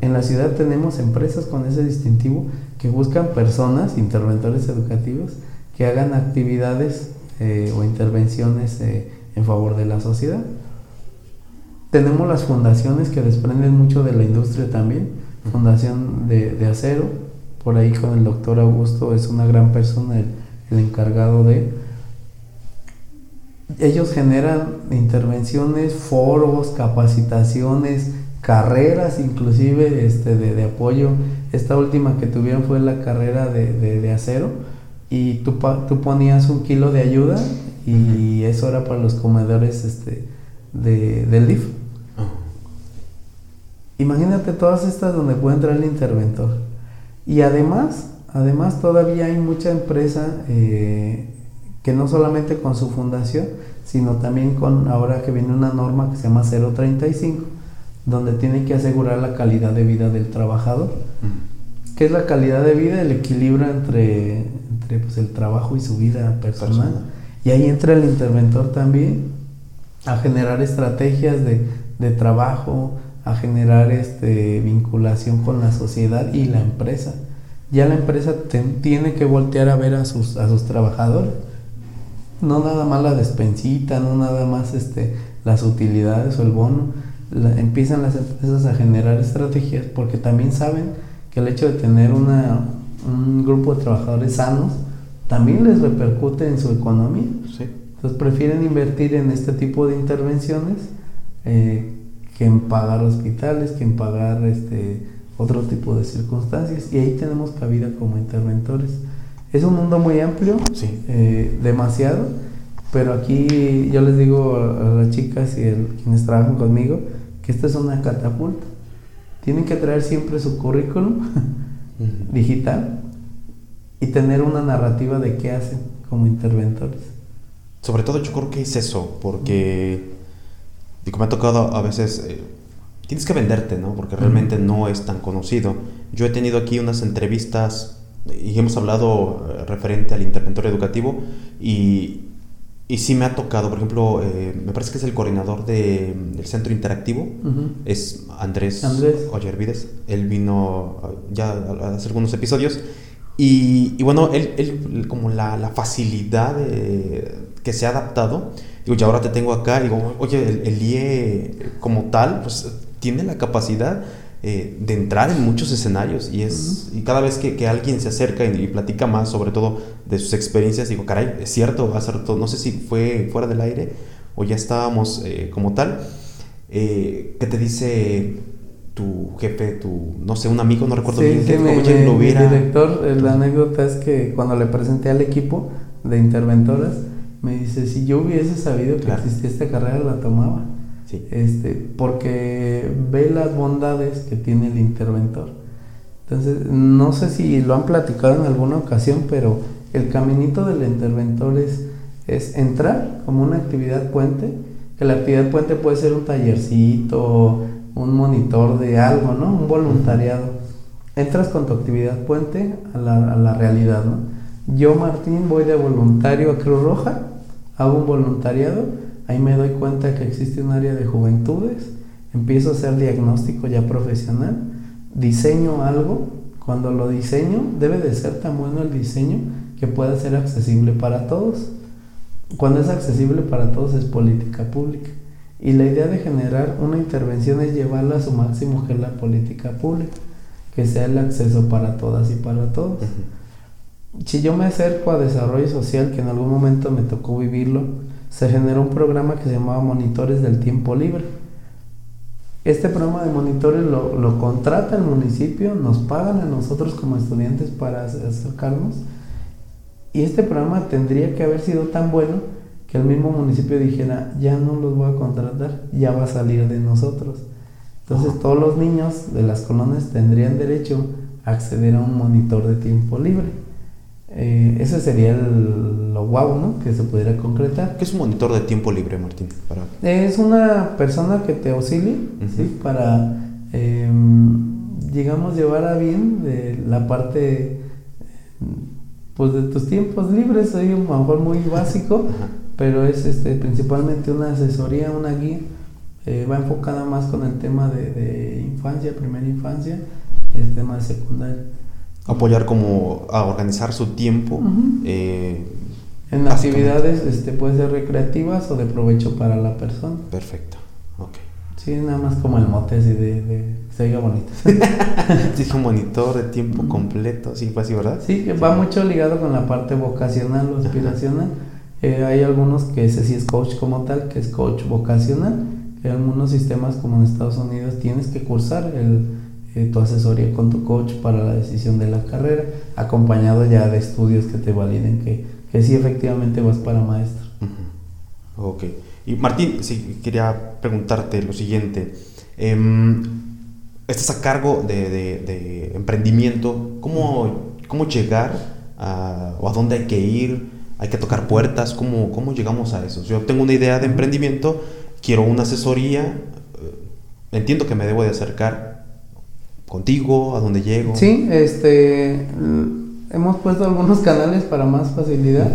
En la ciudad tenemos empresas con ese distintivo que buscan personas, interventores educativos, que hagan actividades eh, o intervenciones eh, en favor de la sociedad. Tenemos las fundaciones que desprenden mucho de la industria también, Fundación de, Acero, por ahí con el doctor Augusto es una gran persona el encargado de ellos generan intervenciones, foros, capacitaciones, carreras inclusive este, de, apoyo. Esta última que tuvieron fue la carrera de, acero y tú, tú, ponías un kilo de ayuda y eso era para los comedores este, de, del DIF. Imagínate todas estas donde puede entrar el interventor. Y además, además todavía hay mucha empresa eh, que no solamente con su fundación, sino también con ahora que viene una norma que se llama 035, donde tiene que asegurar la calidad de vida del trabajador. ¿Qué es la calidad de vida? El equilibrio entre, entre pues, el trabajo y su vida personal. Y ahí entra el interventor también a generar estrategias de, de trabajo, a generar este, vinculación con la sociedad y la empresa. Ya la empresa tiene que voltear a ver a sus, a sus trabajadores no nada más la despensita, no nada más este, las utilidades o el bono. empiezan las empresas a generar estrategias porque también saben que el hecho de tener una, un grupo de trabajadores sanos también les repercute en su economía. Entonces prefieren invertir en este tipo de intervenciones eh, que en pagar hospitales, que en pagar este, otro tipo de circunstancias. Y ahí tenemos cabida como interventores. Es un mundo muy amplio, sí. Eh, demasiado, pero aquí yo les digo a, las chicas y a quienes trabajan conmigo que esta es una catapulta. Tienen que traer siempre su currículum digital y tener una narrativa de qué hacen como interventores. Sobre todo yo creo que es eso, porque digo, me ha tocado a veces, eh, tienes que venderte, ¿no? Porque realmente no es tan conocido. Yo he tenido aquí unas entrevistas y hemos hablado eh, referente al interventor educativo y, y sí me ha tocado, por ejemplo, eh, me parece que es el coordinador de, del centro interactivo, es Andrés, Andrés. Ollervides, él vino ya hace algunos episodios y, y bueno, él, él, como la, la facilidad que se ha adaptado, digo, ya ahora te tengo acá, digo, oye, el, el IE como tal, pues tiene la capacidad eh, de entrar en muchos escenarios y es y cada vez que, que, alguien se acerca y, platica más sobre todo de sus experiencias digo caray es cierto va a ser todo no sé si fue fuera del aire o ya estábamos eh, como tal eh, ¿qué te dice tu jefe tu no sé un amigo no recuerdo bien que me, lo hubiera... director la anécdota es que cuando le presenté al equipo de interventoras me dice si yo hubiese sabido que existía esta carrera la tomaba este, porque ve las bondades que tiene el interventor. Entonces, no sé si lo han platicado en alguna ocasión, pero el caminito del interventor es, es entrar como una actividad puente, que la actividad puente puede ser un tallercito, un monitor de algo, ¿no? Un voluntariado. Entras con tu actividad puente a la, a la realidad, ¿no? Yo, Martín, voy de voluntario a Cruz Roja, hago un voluntariado, Ahí me doy cuenta que existe un área de juventudes, empiezo a hacer diagnóstico ya profesional, diseño algo, cuando lo diseño debe de ser tan bueno el diseño que pueda ser accesible para todos. Cuando es accesible para todos es política pública. Y la idea de generar una intervención es llevarla a su máximo que es la política pública, que sea el acceso para todas y para todos. Si yo me acerco a desarrollo social, que en algún momento me tocó vivirlo, se generó un programa que se llamaba Monitores del Tiempo Libre. Este programa de monitores lo, lo contrata el municipio, nos pagan a nosotros como estudiantes para acercarnos. Y este programa tendría que haber sido tan bueno que el mismo municipio dijera, ya no los voy a contratar, ya va a salir de nosotros. Entonces todos los niños de las colonias tendrían derecho a acceder a un monitor de tiempo libre. Eh, ese sería lo guau, ¿no? Que se pudiera concretar. ¿Qué es un monitor de tiempo libre, Martín? Para... Es una persona que te auxilie, ¿sí? Para, em, digamos, llevar a bien de la parte, pues, de tus tiempos libres. Soy a lo mejor muy básico, pero es este, principalmente una asesoría, una guía. Eh, va enfocada más con el tema de, de infancia, primera infancia, el tema de secundaria apoyar como a organizar su tiempo. Eh, en actividades este, puede ser recreativas o de provecho para la persona. Perfecto, ok. Sí, nada más como el mote así de, de se oiga bonito. Dijo monitor de tiempo completo, sí, fue así, ¿verdad? Sí, va mucho ligado con la parte vocacional o aspiracional. Eh, hay algunos que ese sí es coach como tal, que es coach vocacional. Hay algunos sistemas como en Estados Unidos tienes que cursar el eh, tu asesoría con tu coach para la decisión de la carrera, acompañado ya de estudios que te validen que, que sí efectivamente vas para maestro. Ok. Y Martín, sí, quería preguntarte lo siguiente. Em, estás a cargo de, de, emprendimiento. ¿Cómo, ¿Cómo, llegar a, o a dónde hay que ir? ¿Hay que tocar puertas? ¿Cómo, ¿Cómo llegamos a eso? Yo tengo una idea de emprendimiento, quiero una asesoría, eh, entiendo que me debo de acercar contigo, a dónde llego. Sí, este, hemos puesto algunos canales para más facilidad.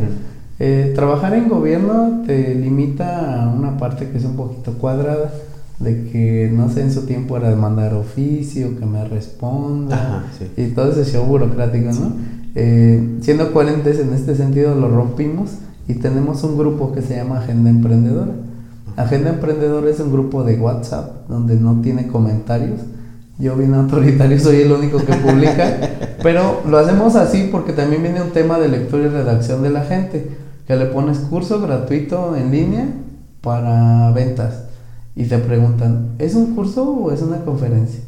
Eh, trabajar en gobierno te limita a una parte que es un poquito cuadrada, de que no sé, en su tiempo era de mandar oficio, que me responda, y todo ese show burocrático, ¿no? Eh, siendo coherentes en este sentido, lo rompimos y tenemos un grupo que se llama Agenda Emprendedora. Agenda Emprendedora es un grupo de WhatsApp donde no tiene comentarios, yo bien autoritario soy el único que publica, pero lo hacemos así porque también viene un tema de lectura y redacción de la gente, que le pones curso gratuito en línea para ventas y te preguntan, ¿es un curso o es una conferencia?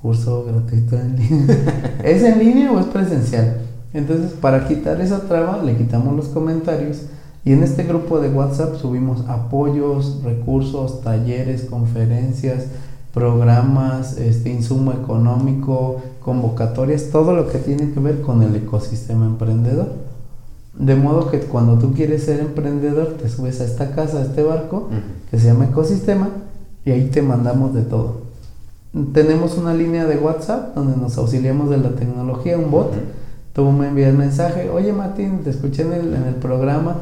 Curso gratuito en línea. ¿Es en línea o es presencial? Entonces, para quitar esa traba, le quitamos los comentarios y en este grupo de WhatsApp subimos apoyos, recursos, talleres, conferencias, programas, este insumo económico, convocatorias, todo lo que tiene que ver con el ecosistema emprendedor. De modo que cuando tú quieres ser emprendedor, te subes a esta casa, a este barco, que se llama ecosistema, y ahí te mandamos de todo. Tenemos una línea de WhatsApp donde nos auxiliamos de la tecnología, un bot. Tú me envías mensaje, oye Martín, te escuché en el, en el programa,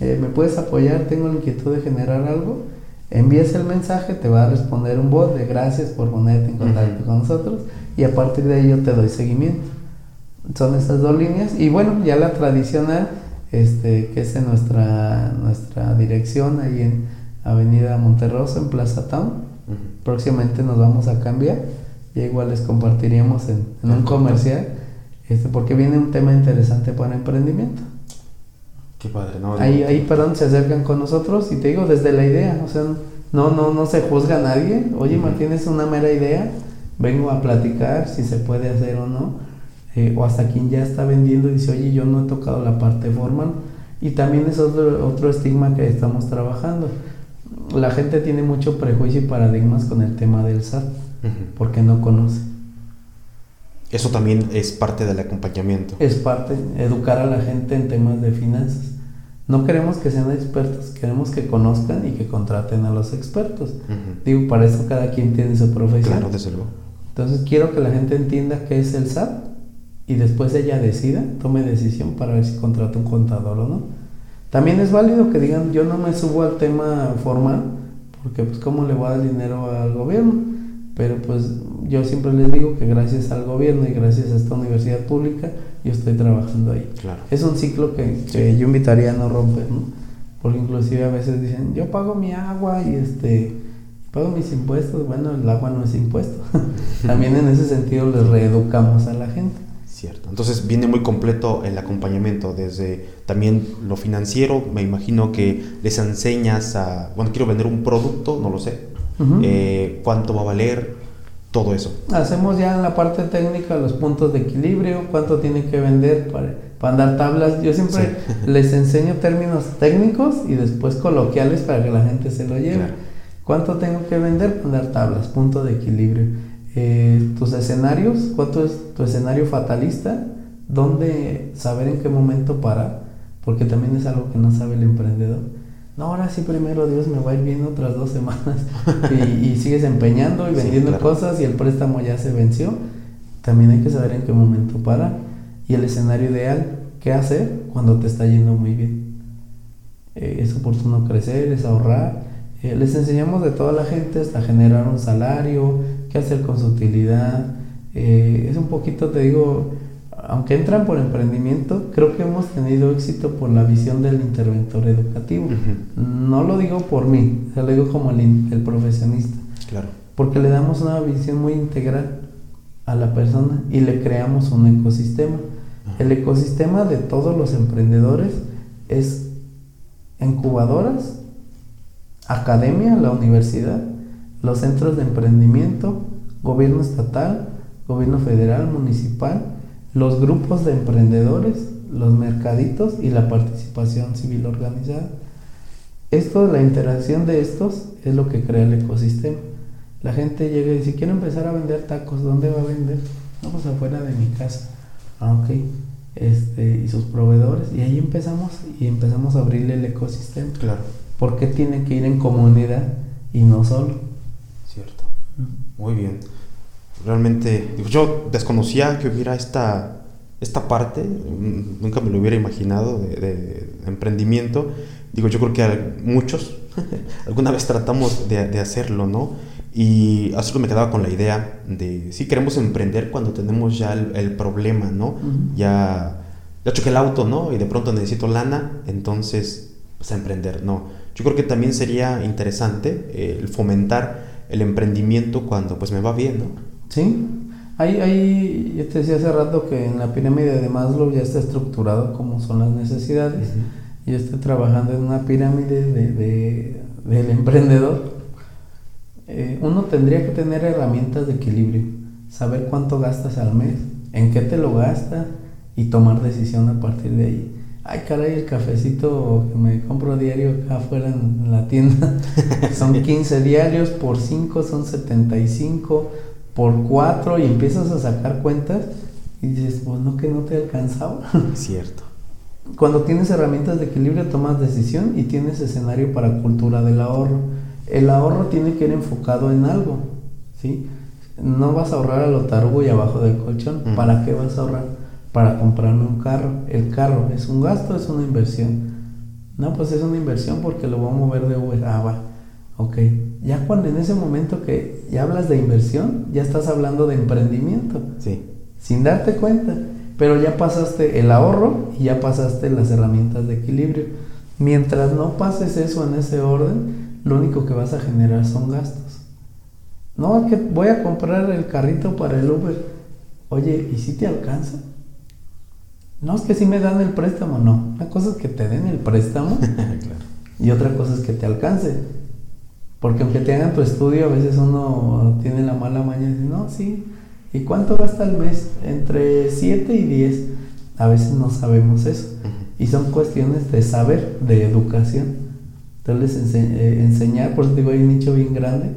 eh, ¿me puedes apoyar? Tengo la inquietud de generar algo envías el mensaje, te va a responder un bot de gracias por ponerte en contacto con nosotros y a partir de yo te doy seguimiento. Son estas dos líneas y bueno, ya la tradicional, este, que es en nuestra, nuestra dirección ahí en Avenida Monterroso, en Plaza Town. Próximamente nos vamos a cambiar, ya igual les compartiríamos en, un comercial, este, porque viene un tema interesante para emprendimiento. Qué padre, ¿no? Ahí, ahí, perdón, se acercan con nosotros y te digo, desde la idea, o sea, no, no, no se juzga a nadie. Oye, Martín, es una mera idea, vengo a platicar si se puede hacer o no. Eh, o hasta quien ya está vendiendo y dice, oye, yo no he tocado la parte formal. Y también es otro, otro estigma que estamos trabajando. La gente tiene mucho prejuicio y paradigmas con el tema del SAT, porque no conoce. Eso también es parte del acompañamiento. Es parte, educar a la gente en temas de finanzas. No queremos que sean expertos, queremos que conozcan y que contraten a los expertos. Digo, para eso cada quien tiene su profesión. Claro, desde luego. Entonces quiero que la gente entienda qué es el SAT y después ella decida, tome decisión para ver si contrata un contador o no. También es válido que digan, yo no me subo al tema formal, porque pues cómo le voy a dar dinero al gobierno. Pero pues yo siempre les digo que gracias al gobierno y gracias a esta universidad pública, yo estoy trabajando ahí. Claro. Es un ciclo que, yo invitaría a no romper, ¿no? Porque inclusive a veces dicen, yo pago mi agua y este pago mis impuestos. Bueno, el agua no es impuesto. También en ese sentido les reeducamos a la gente. Cierto. Entonces viene muy completo el acompañamiento, desde también lo financiero, me imagino que les enseñas a, bueno, quiero vender un producto, no lo sé, Eh, ¿Cuánto va a valer? Todo eso. Hacemos ya en la parte técnica los puntos de equilibrio, cuánto tiene que vender para, para dar tablas. Yo siempre les enseño términos técnicos y después coloquiales para que la gente se lo lleve. ¿Cuánto tengo que vender para dar tablas? Punto de equilibrio. Eh, tus escenarios, cuánto es tu escenario fatalista, dónde saber en qué momento parar, porque también es algo que no sabe el emprendedor no, ahora sí primero Dios me va a ir bien otras dos semanas y, sigues empeñando y vendiendo cosas y el préstamo ya se venció, también hay que saber en qué momento para y el escenario ideal, qué hacer cuando te está yendo muy bien. Eh, es oportuno crecer, es ahorrar. Eh, les enseñamos de toda la gente hasta generar un salario, qué hacer con su utilidad. Eh, es un poquito, te digo, aunque entran por emprendimiento, creo que hemos tenido éxito por la visión del interventor educativo. No lo digo por mí, lo digo como el, profesionista. Claro. Porque le damos una visión muy integral a la persona y le creamos un ecosistema. El ecosistema de todos los emprendedores es incubadoras, academia, la universidad, los centros de emprendimiento, gobierno estatal, gobierno federal, municipal, los grupos de emprendedores, los mercaditos y la participación civil organizada. Esto, la interacción de estos es lo que crea el ecosistema. La gente llega y dice, quiero empezar a vender tacos, ¿dónde va a vender? Vamos pues afuera de mi casa. Ah, ok. Este, y sus proveedores. Y ahí empezamos y empezamos a abrirle el ecosistema. Claro. Porque tiene que ir en comunidad y no solo. Cierto. Muy bien. Realmente, yo desconocía que hubiera esta, esta parte, nunca me lo hubiera imaginado de, emprendimiento. Digo, yo creo que muchos alguna vez tratamos de, de, hacerlo, ¿no? Y así me quedaba con la idea de, sí, queremos emprender cuando tenemos ya el, problema, ¿no? Ya, ya choqué el auto, ¿no? Y de pronto necesito lana, entonces, pues a emprender, ¿no? Yo creo que también sería interesante eh, el fomentar el emprendimiento cuando pues me va bien, ¿no? Sí, hay, hay, yo te decía hace rato que en la pirámide de Maslow ya está estructurado como son las necesidades. Yo estoy trabajando en una pirámide de, del emprendedor. Eh, uno tendría que tener herramientas de equilibrio, saber cuánto gastas al mes, en qué te lo gastas y tomar decisión a partir de ahí. Ay, caray, el cafecito que me compro diario acá afuera en la tienda son 15 diarios, por 5 son 75 por cuatro y empiezas a sacar cuentas y dices, pues no que no te alcanzaba. Cierto. Cuando tienes herramientas de equilibrio tomas decisión y tienes escenario para cultura del ahorro. El ahorro tiene que ir enfocado en algo, ¿sí? No vas a ahorrar a lo tarugo y abajo del colchón. ¿Para qué vas a ahorrar? Para comprarme un carro. El carro es un gasto, es una inversión. No, pues es una inversión porque lo voy a mover de Uber. Ah, va. Ok. Ya cuando en ese momento que ya hablas de inversión, ya estás hablando de emprendimiento. Sí. Sin darte cuenta. Pero ya pasaste el ahorro y ya pasaste las herramientas de equilibrio. Mientras no pases eso en ese orden, lo único que vas a generar son gastos. No, que voy a comprar el carrito para el Uber. Oye, ¿y si te alcanza? No, es que si me dan el préstamo, no. Una cosa es que te den el préstamo y otra cosa es que te alcance. Porque aunque te hagan tu estudio, a veces uno tiene la mala maña y dice, no, sí. ¿Y cuánto gasta al mes? Entre 7 y 10. A veces no sabemos eso. Y son cuestiones de saber, de educación. Entonces, eh, enseñar, por eso digo, hay un nicho bien grande,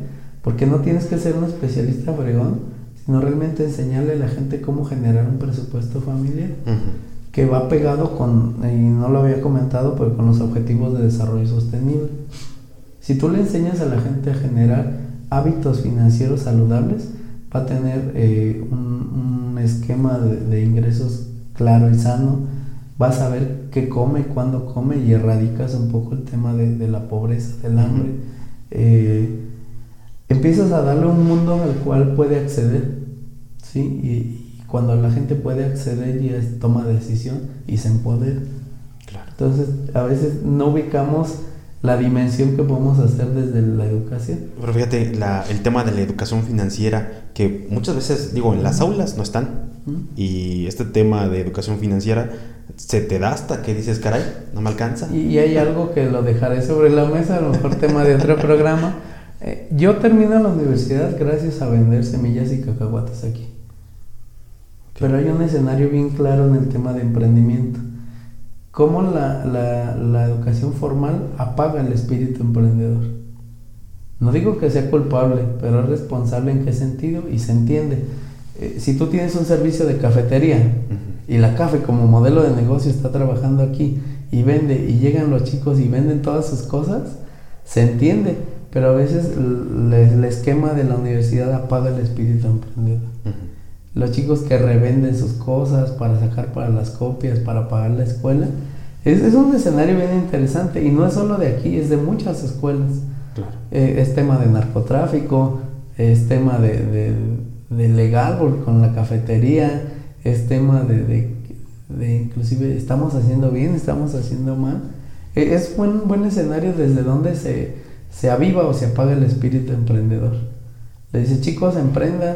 porque no tienes que ser un especialista fregón, sino realmente enseñarle a la gente cómo generar un presupuesto familiar, que va pegado con, y no lo había comentado, pero con los objetivos de desarrollo sostenible. Si tú le enseñas a la gente a generar hábitos financieros saludables, va a tener eh, un, esquema de, ingresos claro y sano, va a saber qué come, cuándo come y erradicas un poco el tema de, la pobreza, del hambre. Eh, empiezas a darle un mundo al cual puede acceder, ¿sí? Y, cuando la gente puede acceder ya toma decisión y se empodera. Entonces, a veces no ubicamos la dimensión que podemos hacer desde la educación. Pero fíjate, el tema de la educación financiera, que muchas veces, digo, en las aulas no están, y este tema de educación financiera se te da hasta que dices, caray, no me alcanza. Y, hay algo que lo dejaré sobre la mesa, a lo mejor tema de otro programa, Eh, yo termino la universidad gracias a vender semillas y cacahuates aquí. Pero hay un escenario bien claro en el tema de emprendimiento. Cómo la, la, la educación formal apaga el espíritu emprendedor. No digo que sea culpable, pero es responsable en qué sentido y se entiende. Eh, si tú tienes un servicio de cafetería y la café como modelo de negocio está trabajando aquí y vende y llegan los chicos y venden todas sus cosas, se entiende, pero a veces el, esquema de la universidad apaga el espíritu emprendedor. Los chicos que revenden sus cosas para sacar para las copias, para pagar la escuela, es, es un escenario bien interesante y no es solo de aquí, es de muchas escuelas. Eh, es tema de narcotráfico, es tema de, de, legal con la cafetería, es tema de, de, inclusive estamos haciendo bien, estamos haciendo mal. E, es buen, buen escenario desde donde se, se aviva o se apaga el espíritu emprendedor. Le dice, chicos, emprendan.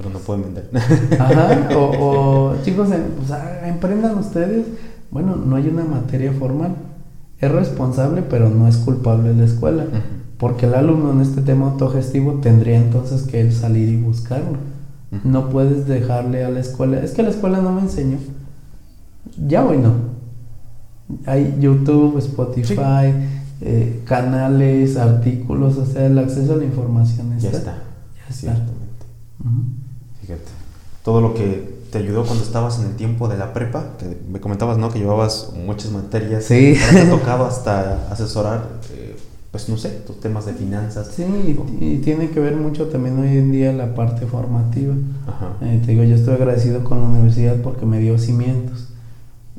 Pero no pueden vender. Ajá, o, chicos, pues, ah, emprendan ustedes. Bueno, no hay una materia formal es responsable, pero no es culpable la escuela. Porque el alumno en este tema autogestivo tendría entonces que él salir y buscarlo. No puedes dejarle a la escuela. Es que la escuela no me enseñó. Ya hoy no. Hay YouTube, Spotify, eh, canales, artículos, o sea, el acceso a la información está. Ya está. Ya está. Ciertamente. Fíjate. Todo lo que te ayudó cuando estabas en el tiempo de la prepa, que me comentabas, ¿no? Que llevabas muchas materias. Sí. Te ha tocado hasta asesorar, eh, pues no sé, tus temas de finanzas. Sí, y, tiene que ver mucho también hoy en día la parte formativa. Eh, te digo, yo estoy agradecido con la universidad porque me dio cimientos.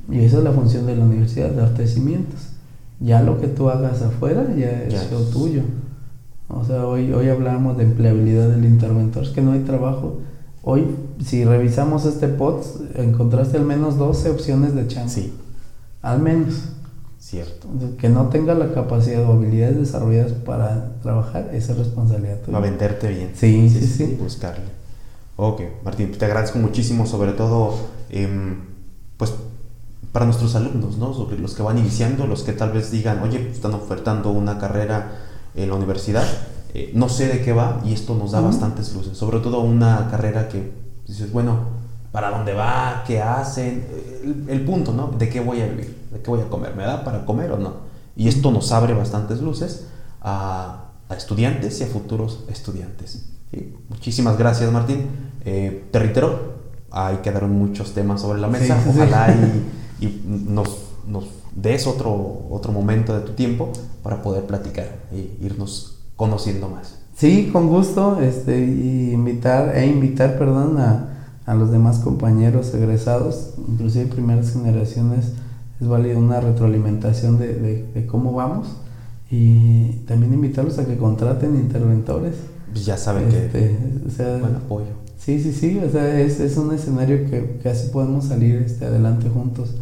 Y esa es la función de la universidad, darte cimientos. Ya lo que tú hagas afuera ya es lo tuyo. O sea, hoy, hoy hablamos de empleabilidad del interventor, es que no hay trabajo Hoy, si revisamos este pod, encontraste al menos 12 opciones de chance. Sí. Al menos. Cierto. Que no tenga la capacidad o habilidades desarrolladas para trabajar, esa es responsabilidad tuya. a venderte bien. Sí, sí, sí. buscarle. Ok, Martín, te agradezco muchísimo, sobre todo, em, pues, para nuestros alumnos, ¿no? Sobre los que van iniciando, los que tal vez digan, oye, pues, están ofertando una carrera en la universidad eh, no sé de qué va y esto nos da bastantes luces, sobre todo una carrera que dices, bueno, ¿para dónde va? ¿Qué hacen? El, punto, ¿no? ¿De qué voy a vivir? ¿De qué voy a comer? ¿Me da para comer o no? Y esto nos abre bastantes luces a, estudiantes y a futuros estudiantes. Muchísimas gracias, Martín. Eh, te reitero, ahí quedaron muchos temas sobre la mesa. Ojalá y, nos, nos des otro, otro momento de tu tiempo para poder platicar e irnos conociendo más. Sí, con gusto, este, y invitar, e invitar, perdón, a, a los demás compañeros egresados, inclusive primeras generaciones, es válida una retroalimentación de, de, cómo vamos y también invitarlos a que contraten interventores. Pues ya saben que este, o sea, buen apoyo. Sí, sí, sí, o sea, es, es un escenario que, que, así podemos salir este, adelante juntos.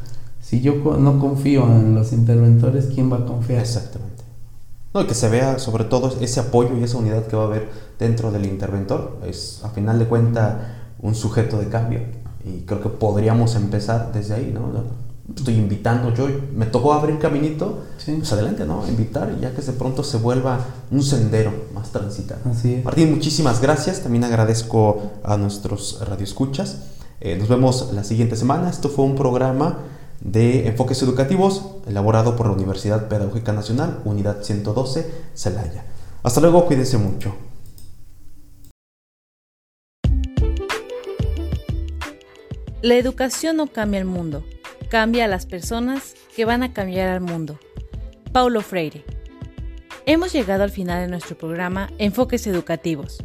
Si yo no confío en los interventores, ¿quién va a confiar? Exactamente. No, y que se vea sobre todo ese apoyo y esa unidad que va a haber dentro del interventor. Es a final de cuentas un sujeto de cambio y creo que podríamos empezar desde ahí, ¿no? Estoy invitando, yo me tocó abrir caminito, pues adelante, ¿no? Invitar ya que de pronto se vuelva un sendero más transitado. Así Martín, muchísimas gracias. También agradezco a nuestros radioescuchas. Eh, nos vemos la siguiente semana. Esto fue un programa de enfoques educativos elaborado por la Universidad Pedagógica Nacional, Unidad 112, Celaya. Hasta luego, cuídense mucho. La educación no cambia el mundo, cambia a las personas que van a cambiar al mundo. Paulo Freire. Hemos llegado al final de nuestro programa Enfoques Educativos.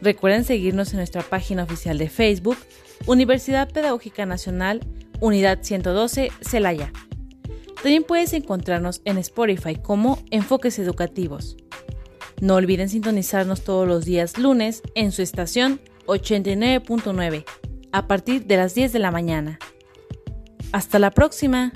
Recuerden seguirnos en nuestra página oficial de Facebook, Universidad Pedagógica Nacional Unidad 112, Celaya. También puedes encontrarnos en Spotify como Enfoques Educativos. No olviden sintonizarnos todos los días lunes en su estación 89.9 a partir de las 10 de la mañana. Hasta la próxima.